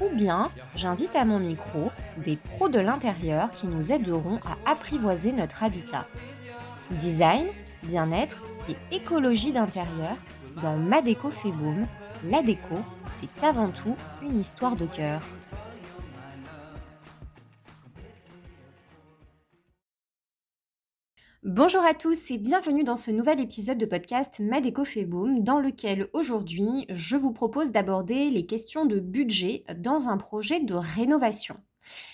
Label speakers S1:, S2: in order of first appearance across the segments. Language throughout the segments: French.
S1: ou bien j'invite à mon micro des pros de l'intérieur qui nous aideront à apprivoiser notre habitat. Design, bien-être et écologie d'intérieur dans Ma déco fait boom. La déco, c'est avant tout une histoire de cœur. Bonjour à tous et bienvenue dans ce nouvel épisode de podcast Madeco fait boom dans lequel aujourd'hui je vous propose d'aborder les questions de budget dans un projet de rénovation.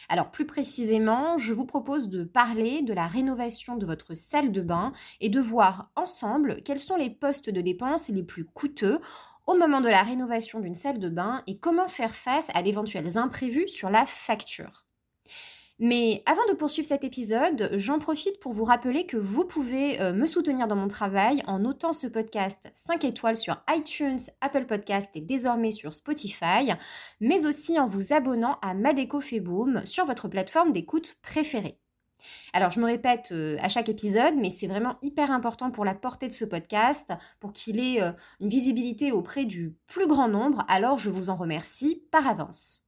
S1: Alors plus précisément, je vous propose de parler de la rénovation de votre salle de bain et de voir ensemble quels sont les postes de dépenses les plus coûteux au moment de la rénovation d'une salle de bain et comment faire face à d'éventuels imprévus sur la facture. Mais avant de poursuivre cet épisode, j'en profite pour vous rappeler que vous pouvez euh, me soutenir dans mon travail en notant ce podcast 5 étoiles sur iTunes, Apple Podcast et désormais sur Spotify, mais aussi en vous abonnant à Madeco Feboom sur votre plateforme d'écoute préférée. Alors, je me répète euh, à chaque épisode, mais c'est vraiment hyper important pour la portée de ce podcast, pour qu'il ait euh, une visibilité auprès du plus grand nombre, alors je vous en remercie par avance.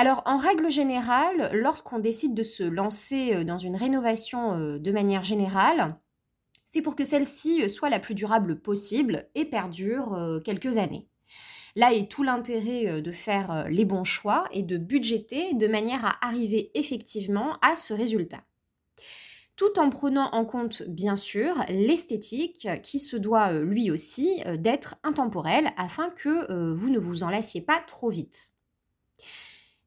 S1: Alors, en règle générale, lorsqu'on décide de se lancer euh, dans une rénovation euh, de manière générale, c'est pour que celle-ci euh, soit la plus durable possible et perdure quelques années. Là est tout l'intérêt de faire les bons choix et de budgéter de manière à arriver effectivement à ce résultat. Tout en prenant en compte, bien sûr, l'esthétique qui se doit lui aussi d'être intemporel afin que vous ne vous en lassiez pas trop vite.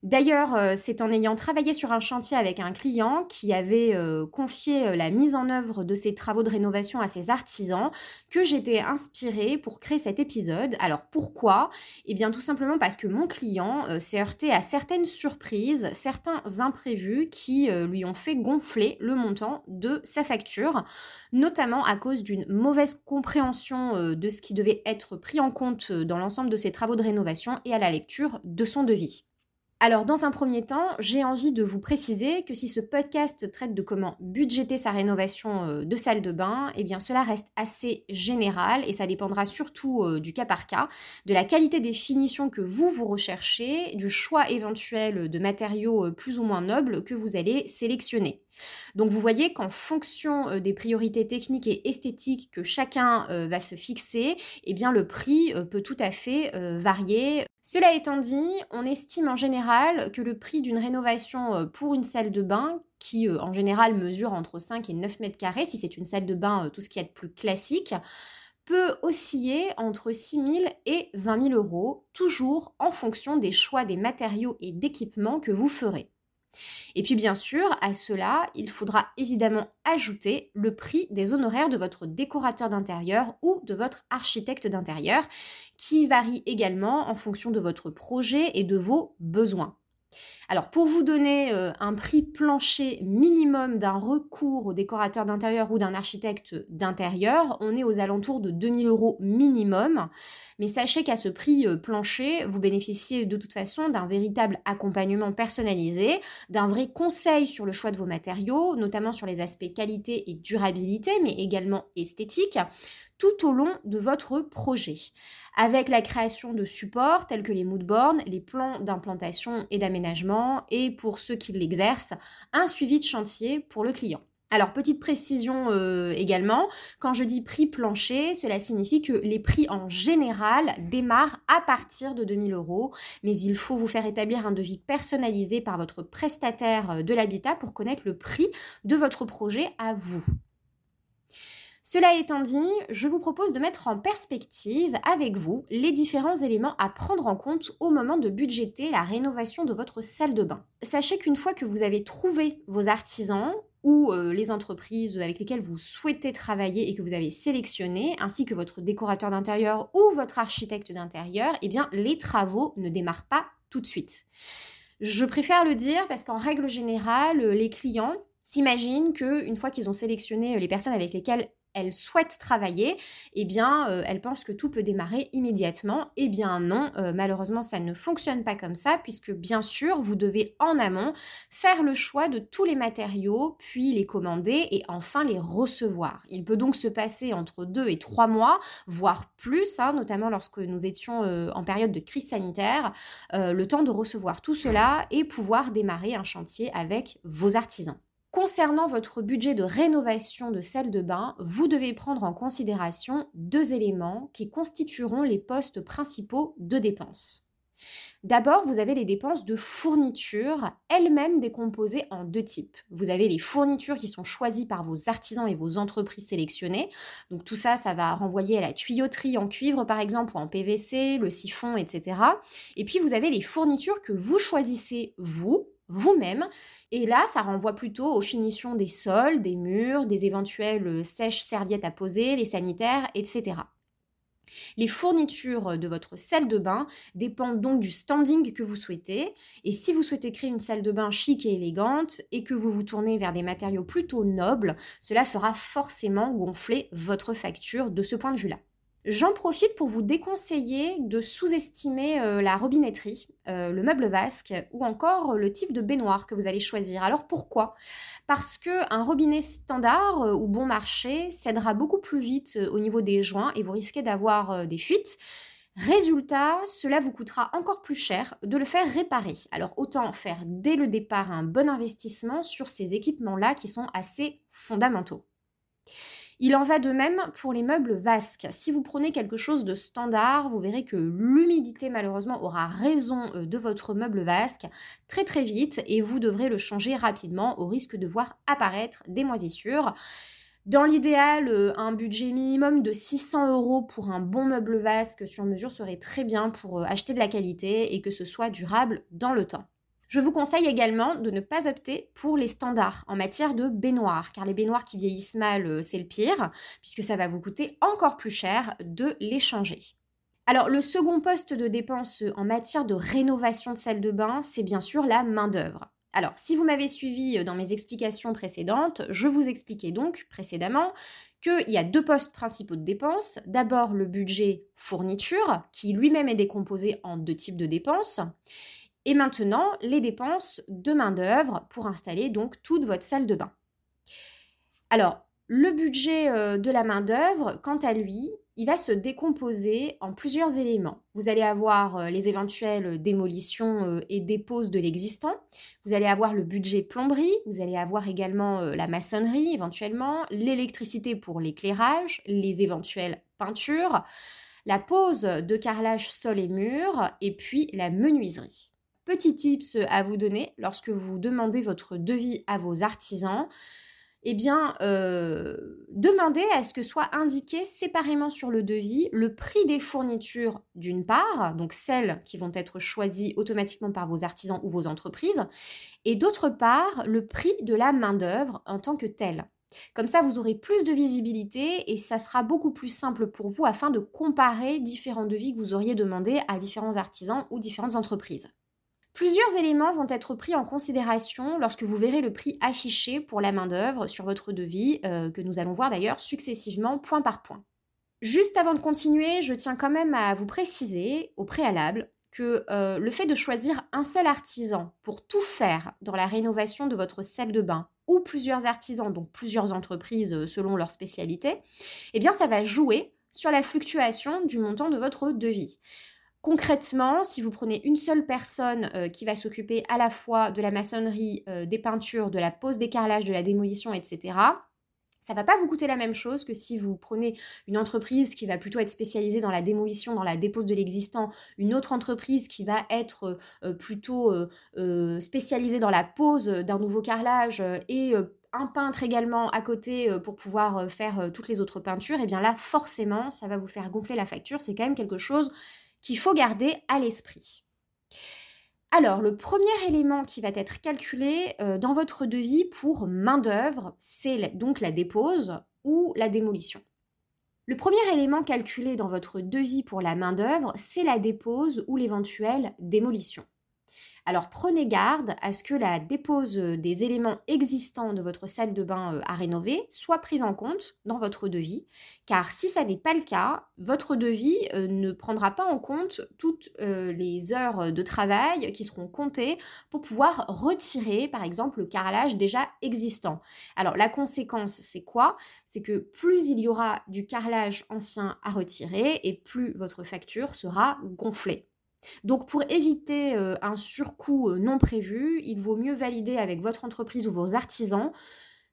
S1: D'ailleurs, euh, c'est en ayant travaillé sur un chantier avec un client qui avait euh, confié euh, la mise en œuvre de ses travaux de rénovation à ses artisans que j'étais inspirée pour créer cet épisode. Alors pourquoi? Eh bien tout simplement parce que mon client s'est heurté à certaines surprises, certains imprévus qui lui ont fait gonfler le montant de sa facture, notamment à cause d'une mauvaise compréhension de ce qui devait être pris en compte dans l'ensemble de ses travaux de rénovation et à la lecture de son devis. Alors, dans un premier temps, j'ai envie de vous préciser que si ce podcast traite de comment budgéter sa rénovation euh, de salle de bain, eh bien cela reste assez général et ça dépendra surtout euh, du cas par cas, de la qualité des finitions que vous vous recherchez, du choix éventuel de matériaux euh, plus ou moins nobles que vous allez sélectionner. Donc vous voyez qu'en fonction des priorités techniques et esthétiques que chacun va se fixer, eh bien le prix peut tout à fait varier cela étant dit, on estime en général que le prix d'une rénovation euh, pour une salle de bain, qui euh, en général mesure entre 5 et 9 mètres carrés, si c'est une salle de bain, euh, tout ce qui est de plus classique, peut osciller entre 6 000 et 20 000 euros, toujours en fonction des choix des matériaux et d'équipements que vous ferez. Et puis bien sûr, à cela, il faudra évidemment ajouter le prix des honoraires de votre décorateur d'intérieur ou de votre architecte d'intérieur, qui varie également en fonction de votre projet et de vos besoins. Alors pour vous donner euh, un prix plancher minimum d'un recours au décorateur d'intérieur ou d'un architecte d'intérieur, on est aux alentours de 2000 euros minimum. Mais sachez qu'à ce prix euh, plancher, vous bénéficiez de toute façon d'un véritable accompagnement personnalisé, d'un vrai conseil sur le choix de vos matériaux, notamment sur les aspects qualité et durabilité, mais également esthétique tout au long de votre projet, avec la création de supports tels que les moodboards, les plans d'implantation et d'aménagement, et pour ceux qui l'exercent, un suivi de chantier pour le client. Alors, petite précision euh, également, quand je dis prix plancher, cela signifie que les prix en général démarrent à partir de 2000 euros, mais il faut vous faire établir un devis personnalisé par votre prestataire euh, de l'habitat pour connaître le prix de votre projet à vous. Cela étant dit, je vous propose de mettre en perspective avec vous les différents éléments à prendre en compte au moment de budgéter la rénovation de votre salle de bain. Sachez qu'une fois que vous avez trouvé vos artisans, ou euh, les entreprises avec lesquelles vous souhaitez travailler et que vous avez sélectionné, ainsi que votre décorateur d'intérieur ou votre architecte d'intérieur, eh bien les travaux ne démarrent pas tout de suite. Je préfère le dire parce qu'en règle générale, les clients s'imaginent qu'une fois qu'ils ont sélectionné les personnes avec lesquelles elle souhaite travailler, eh bien, euh, elle pense que tout peut démarrer immédiatement. Eh bien non, euh, malheureusement, ça ne fonctionne pas comme ça, puisque bien sûr, vous devez en amont faire le choix de tous les matériaux, puis les commander et enfin les recevoir. Il peut donc se passer entre deux et trois mois, voire plus, hein, notamment lorsque nous étions euh, en période de crise sanitaire, le temps de recevoir tout cela et pouvoir démarrer un chantier avec vos artisans. Concernant votre budget de rénovation de salle de bain, vous devez prendre en considération deux éléments qui constitueront les postes principaux de dépenses. D'abord, vous avez les dépenses de fourniture, elles-mêmes décomposées en deux types. Vous avez les fournitures qui sont choisies par vos artisans et vos entreprises sélectionnées. Donc tout ça, ça va renvoyer à la tuyauterie en cuivre par exemple ou en PVC, le siphon, etc. Et puis vous avez les fournitures que vous choisissez vous, vous-même. Et là, ça renvoie plutôt aux finitions des sols, des murs, des éventuelles euh, sèches serviettes à poser, les sanitaires, etc. Les fournitures de votre salle de bain dépendent donc du standing que vous souhaitez. Et si vous souhaitez créer une salle de bain chic et élégante et que vous vous tournez vers des matériaux plutôt nobles, cela fera forcément gonfler votre facture de ce point de vue-là. J'en profite pour vous déconseiller de sous-estimer euh, la robinetterie, euh, le meuble vasque ou encore le type de baignoire que vous allez choisir. Alors pourquoi? Parce que un robinet standard euh, ou bon marché cédera beaucoup plus vite au niveau des joints et vous risquez d'avoir des fuites. Résultat, cela vous coûtera encore plus cher de le faire réparer. Alors autant faire dès le départ un bon investissement sur ces équipements-là qui sont assez fondamentaux. Il en va de même pour les meubles vasques. Si vous prenez quelque chose de standard, vous verrez que l'humidité malheureusement aura raison euh, de votre meuble vasque très très vite et vous devrez le changer rapidement au risque de voir apparaître des moisissures. Dans l'idéal, euh, un budget minimum de 600 euros pour un bon meuble vasque sur mesure serait très bien pour euh, acheter de la qualité et que ce soit durable dans le temps. Je vous conseille également de ne pas opter pour les standards en matière de baignoire, car les baignoires qui vieillissent mal, euh, c'est le pire, puisque ça va vous coûter encore plus cher de les changer. Alors, le second poste de dépense en matière de rénovation de salle de bain, c'est bien sûr la main-d'œuvre. Alors, si vous m'avez suivi euh, dans mes explications précédentes, je vous expliquais donc précédemment qu'il y a deux postes principaux de dépenses. D'abord, le budget fourniture, qui lui-même est décomposé en deux types de dépenses. Et maintenant, les dépenses de main-d'œuvre pour installer donc toute votre salle de bain. Alors, le budget euh, de la main-d'œuvre, quant à lui, il va se décomposer en plusieurs éléments. Vous allez avoir euh, les éventuelles démolitions euh, et déposes de l'existant. Vous allez avoir le budget plomberie. Vous allez avoir également la maçonnerie éventuellement, l'électricité pour l'éclairage, les éventuelles peintures, la pose de carrelage sol et mur et puis la menuiserie. Petit tips à vous donner lorsque vous demandez votre devis à vos artisans, eh bien, euh, demandez à ce que soit indiqué séparément sur le devis le prix des fournitures d'une part, donc celles qui vont être choisies automatiquement par vos artisans ou vos entreprises, et d'autre part, le prix de la main-d'œuvre en tant que telle. Comme ça, vous aurez plus de visibilité et ça sera beaucoup plus simple pour vous afin de comparer différents devis que vous auriez demandés à différents artisans ou différentes entreprises. Plusieurs éléments vont être pris en considération lorsque vous verrez le prix affiché pour la main-d'œuvre sur votre devis, euh, que nous allons voir d'ailleurs successivement point par point. Juste avant de continuer, je tiens quand même à vous préciser au préalable que euh, le fait de choisir un seul artisan pour tout faire dans la rénovation de votre salle de bain ou plusieurs artisans, donc plusieurs entreprises euh, selon leur spécialité, eh bien ça va jouer sur la fluctuation du montant de votre devis. Concrètement, si vous prenez une seule personne euh, qui va s'occuper à la fois de la maçonnerie, euh, des peintures, de la pose des carrelages, de la démolition, etc., ça va pas vous coûter la même chose que si vous prenez une entreprise qui va plutôt être spécialisée dans la démolition, dans la dépose de l'existant, une autre entreprise qui va être euh, plutôt spécialisée dans la pose d'un nouveau carrelage et un peintre également à côté pour pouvoir faire toutes les autres peintures, et eh bien là forcément ça va vous faire gonfler la facture. C'est quand même quelque chose qu'il faut garder à l'esprit. Alors, le premier élément qui va être calculé euh, dans votre devis pour main-d'œuvre, c'est donc la dépose ou la démolition. Le premier élément calculé dans votre devis pour la main-d'œuvre, c'est la dépose ou l'éventuelle démolition. Alors prenez garde à ce que la dépose des éléments existants de votre salle de bain euh, à rénover soit prise en compte dans votre devis, car si ça n'est pas le cas, votre devis euh, ne prendra pas en compte toutes euh, les heures de travail qui seront comptées pour pouvoir retirer par exemple le carrelage déjà existant. Alors la conséquence c'est quoi? C'est que plus il y aura du carrelage ancien à retirer et plus votre facture sera gonflée. Donc pour éviter euh, un surcoût euh, non prévu, il vaut mieux valider avec votre entreprise ou vos artisans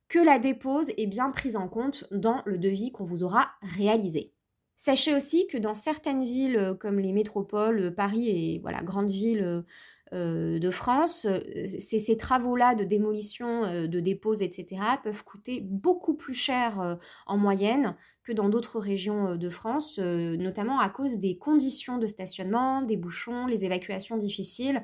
S1: que la dépose est bien prise en compte dans le devis qu'on vous aura réalisé. Sachez aussi que dans certaines villes euh, comme les métropoles, Paris et voilà, grandes villes de France, euh, ces, travaux-là de démolition, euh, de dépose, etc., peuvent coûter beaucoup plus cher en moyenne que dans d'autres régions de France, notamment à cause des conditions de stationnement, des bouchons, les évacuations difficiles.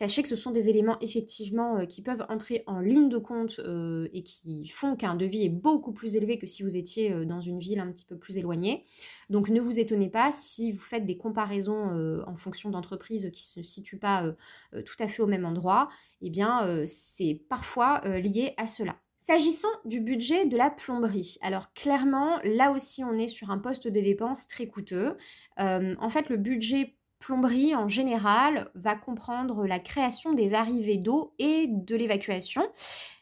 S1: Sachez que ce sont des éléments effectivement euh, qui peuvent entrer en ligne de compte euh, et qui font qu'un devis est beaucoup plus élevé que si vous étiez euh, dans une ville un petit peu plus éloignée. Donc ne vous étonnez pas si vous faites des comparaisons en fonction d'entreprises qui ne se situent pas tout à fait au même endroit. Eh bien, c'est parfois lié à cela. S'agissant du budget de la plomberie, alors clairement, là aussi, on est sur un poste de dépense très coûteux. en fait, le budget plomberie en général va comprendre la création des arrivées d'eau et de l'évacuation,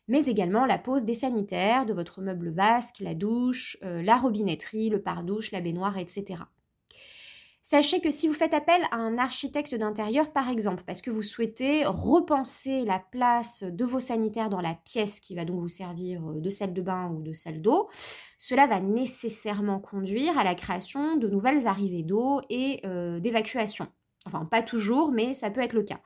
S1: mais également la pose des sanitaires, de votre meuble vasque, la douche, euh, la robinetterie, le pare-douche, la baignoire, etc. Sachez que si vous faites appel à un architecte d'intérieur, par exemple, parce que vous souhaitez repenser la place de vos sanitaires dans la pièce qui va donc vous servir euh, de salle de bain ou de salle d'eau, cela va nécessairement conduire à la création de nouvelles arrivées d'eau et euh, d'évacuation. Enfin, pas toujours, mais ça peut être le cas.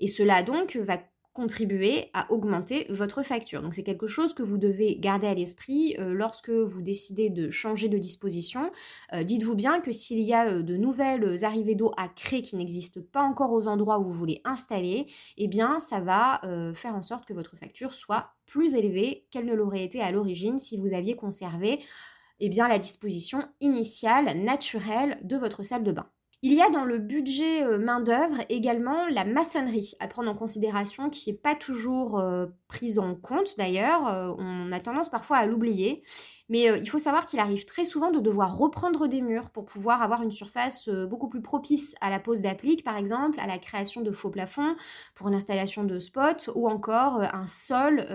S1: Et cela donc va contribuer à augmenter votre facture. Donc c'est quelque chose que vous devez garder à l'esprit euh, lorsque vous décidez de changer de disposition. Euh, dites-vous bien que s'il y a euh, de nouvelles arrivées d'eau à créer qui n'existent pas encore aux endroits où vous voulez installer, eh bien ça va faire en sorte que votre facture soit plus élevée qu'elle ne l'aurait été à l'origine si vous aviez conservé eh la disposition initiale, naturelle de votre salle de bain. Il y a dans le budget euh, main-d'œuvre également la maçonnerie à prendre en considération, qui n'est pas toujours euh, prise en compte d'ailleurs. Euh, on a tendance parfois à l'oublier. Mais il faut savoir qu'il arrive très souvent de devoir reprendre des murs pour pouvoir avoir une surface beaucoup plus propice à la pose d'applique, par exemple, à la création de faux plafonds pour une installation de spot, ou encore un sol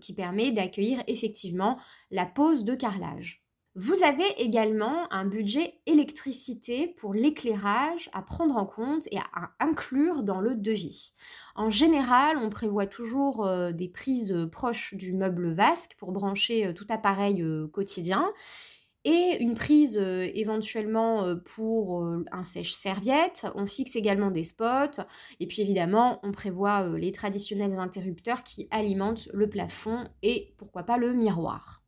S1: qui permet d'accueillir effectivement la pose de carrelage. Vous avez également un budget électricité pour l'éclairage à prendre en compte et à inclure dans le devis. En général, on prévoit toujours euh, des prises proches du meuble vasque pour brancher euh, tout appareil euh, quotidien et une prise éventuellement pour un sèche-serviette. On fixe également des spots et puis évidemment, on prévoit les traditionnels interrupteurs qui alimentent le plafond et pourquoi pas le miroir.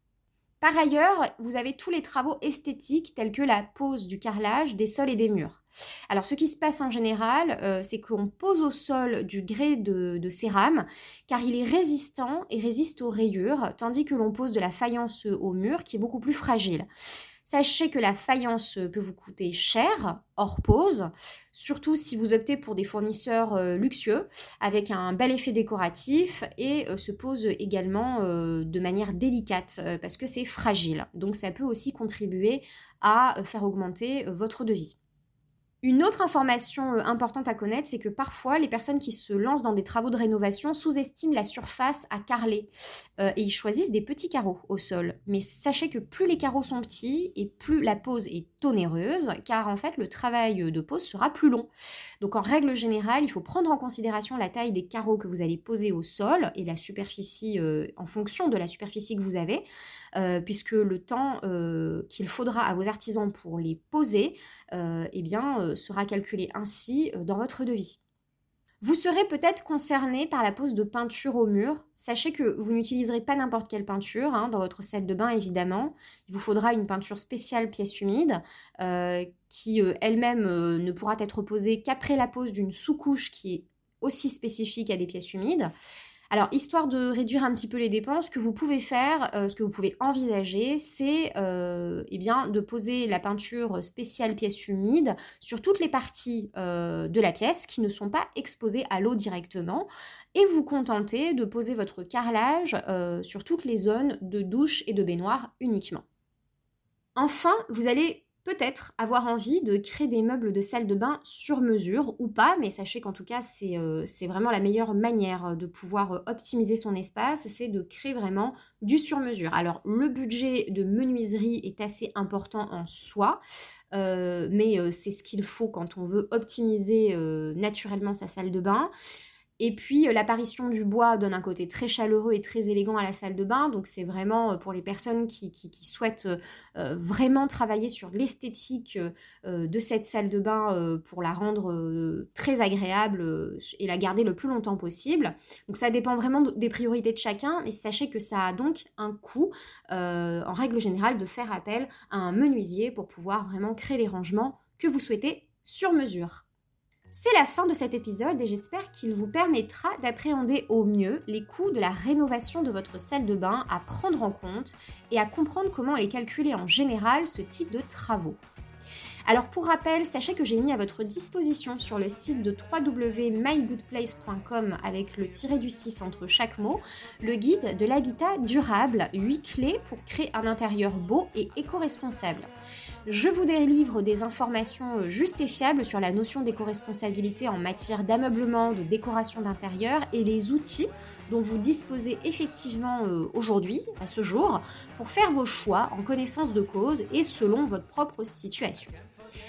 S1: Par ailleurs, vous avez tous les travaux esthétiques tels que la pose du carrelage des sols et des murs. Alors ce qui se passe en général, euh, c'est qu'on pose au sol du grès de, de, cérame car il est résistant et résiste aux rayures, tandis que l'on pose de la faïence au mur qui est beaucoup plus fragile. Sachez que la faïence peut vous coûter cher, hors pause, surtout si vous optez pour des fournisseurs euh, luxueux, avec un bel effet décoratif, et euh, se pose également euh, de manière délicate, parce que c'est fragile. Donc ça peut aussi contribuer à faire augmenter votre devis. Une autre information euh, importante à connaître, c'est que parfois les personnes qui se lancent dans des travaux de rénovation sous-estiment la surface à carreler euh, et ils choisissent des petits carreaux au sol. Mais sachez que plus les carreaux sont petits et plus la pose est onéreuse, car en fait le travail de pose sera plus long. Donc en règle générale, il faut prendre en considération la taille des carreaux que vous allez poser au sol et la superficie euh, en fonction de la superficie que vous avez. Euh, puisque le temps euh, qu'il faudra à vos artisans pour les poser euh, eh bien, sera calculé ainsi dans votre devis. Vous serez peut-être concerné par la pose de peinture au mur. Sachez que vous n'utiliserez pas n'importe quelle peinture hein, dans votre salle de bain, évidemment. Il vous faudra une peinture spéciale pièce humide qui elle-même ne pourra être posée qu'après la pose d'une sous-couche qui est aussi spécifique à des pièces humides. Alors, histoire de réduire un petit peu les dépenses, ce que vous pouvez faire, euh, ce que vous pouvez envisager, c'est euh, eh de poser la peinture spéciale pièce humide sur toutes les parties euh, de la pièce qui ne sont pas exposées à l'eau directement et vous contenter de poser votre carrelage sur toutes les zones de douche et de baignoire uniquement. Enfin, vous allez peut-être avoir envie de créer des meubles de salle de bain sur mesure ou pas, mais sachez qu'en tout cas, c'est euh, vraiment la meilleure manière de pouvoir euh, optimiser son espace, c'est de créer vraiment du sur mesure. Alors, le budget de menuiserie est assez important en soi. Euh, mais c'est ce qu'il faut quand on veut optimiser naturellement sa salle de bain. Et puis euh, l'apparition du bois donne un côté très chaleureux et très élégant à la salle de bain. Donc c'est vraiment euh, pour les personnes qui, souhaitent euh, vraiment travailler sur l'esthétique de cette salle de bain pour la rendre très agréable et la garder le plus longtemps possible. Donc ça dépend vraiment des priorités de chacun, mais sachez que ça a donc un coût, en règle générale, de faire appel à un menuisier pour pouvoir vraiment créer les rangements que vous souhaitez sur mesure. C'est la fin de cet épisode et j'espère qu'il vous permettra d'appréhender au mieux les coûts de la rénovation de votre salle de bain à prendre en compte et à comprendre comment est calculé en général ce type de travaux. Alors pour rappel, sachez que j'ai mis à votre disposition sur le site de www.mygoodplace.com avec le tiré du 6 entre chaque mot, le guide de l'habitat durable, 8 clés pour créer un intérieur beau et éco-responsable. Je vous délivre des informations justes et fiables sur la notion d'éco-responsabilité en matière d'ameublement, de décoration d'intérieur et les outils dont vous disposez effectivement euh, aujourd'hui, à ce jour, pour faire vos choix en connaissance de cause et selon votre propre situation.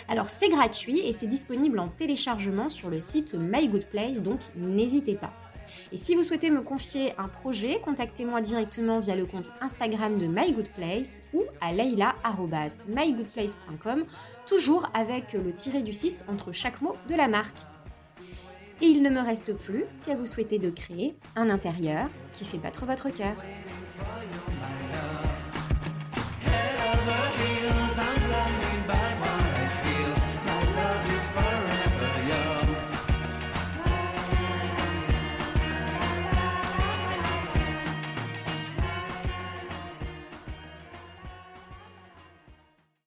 S1: Alors c'est gratuit et c'est disponible en téléchargement sur le site My Good Place, donc n'hésitez pas. Et si vous souhaitez me confier un projet, contactez-moi directement via le compte Instagram de My Good Place ou à leila.mygoodplace.com, toujours avec le tiré du 6 entre chaque mot de la marque. Et il ne me reste plus qu'à vous souhaiter de créer un intérieur qui fait battre votre cœur.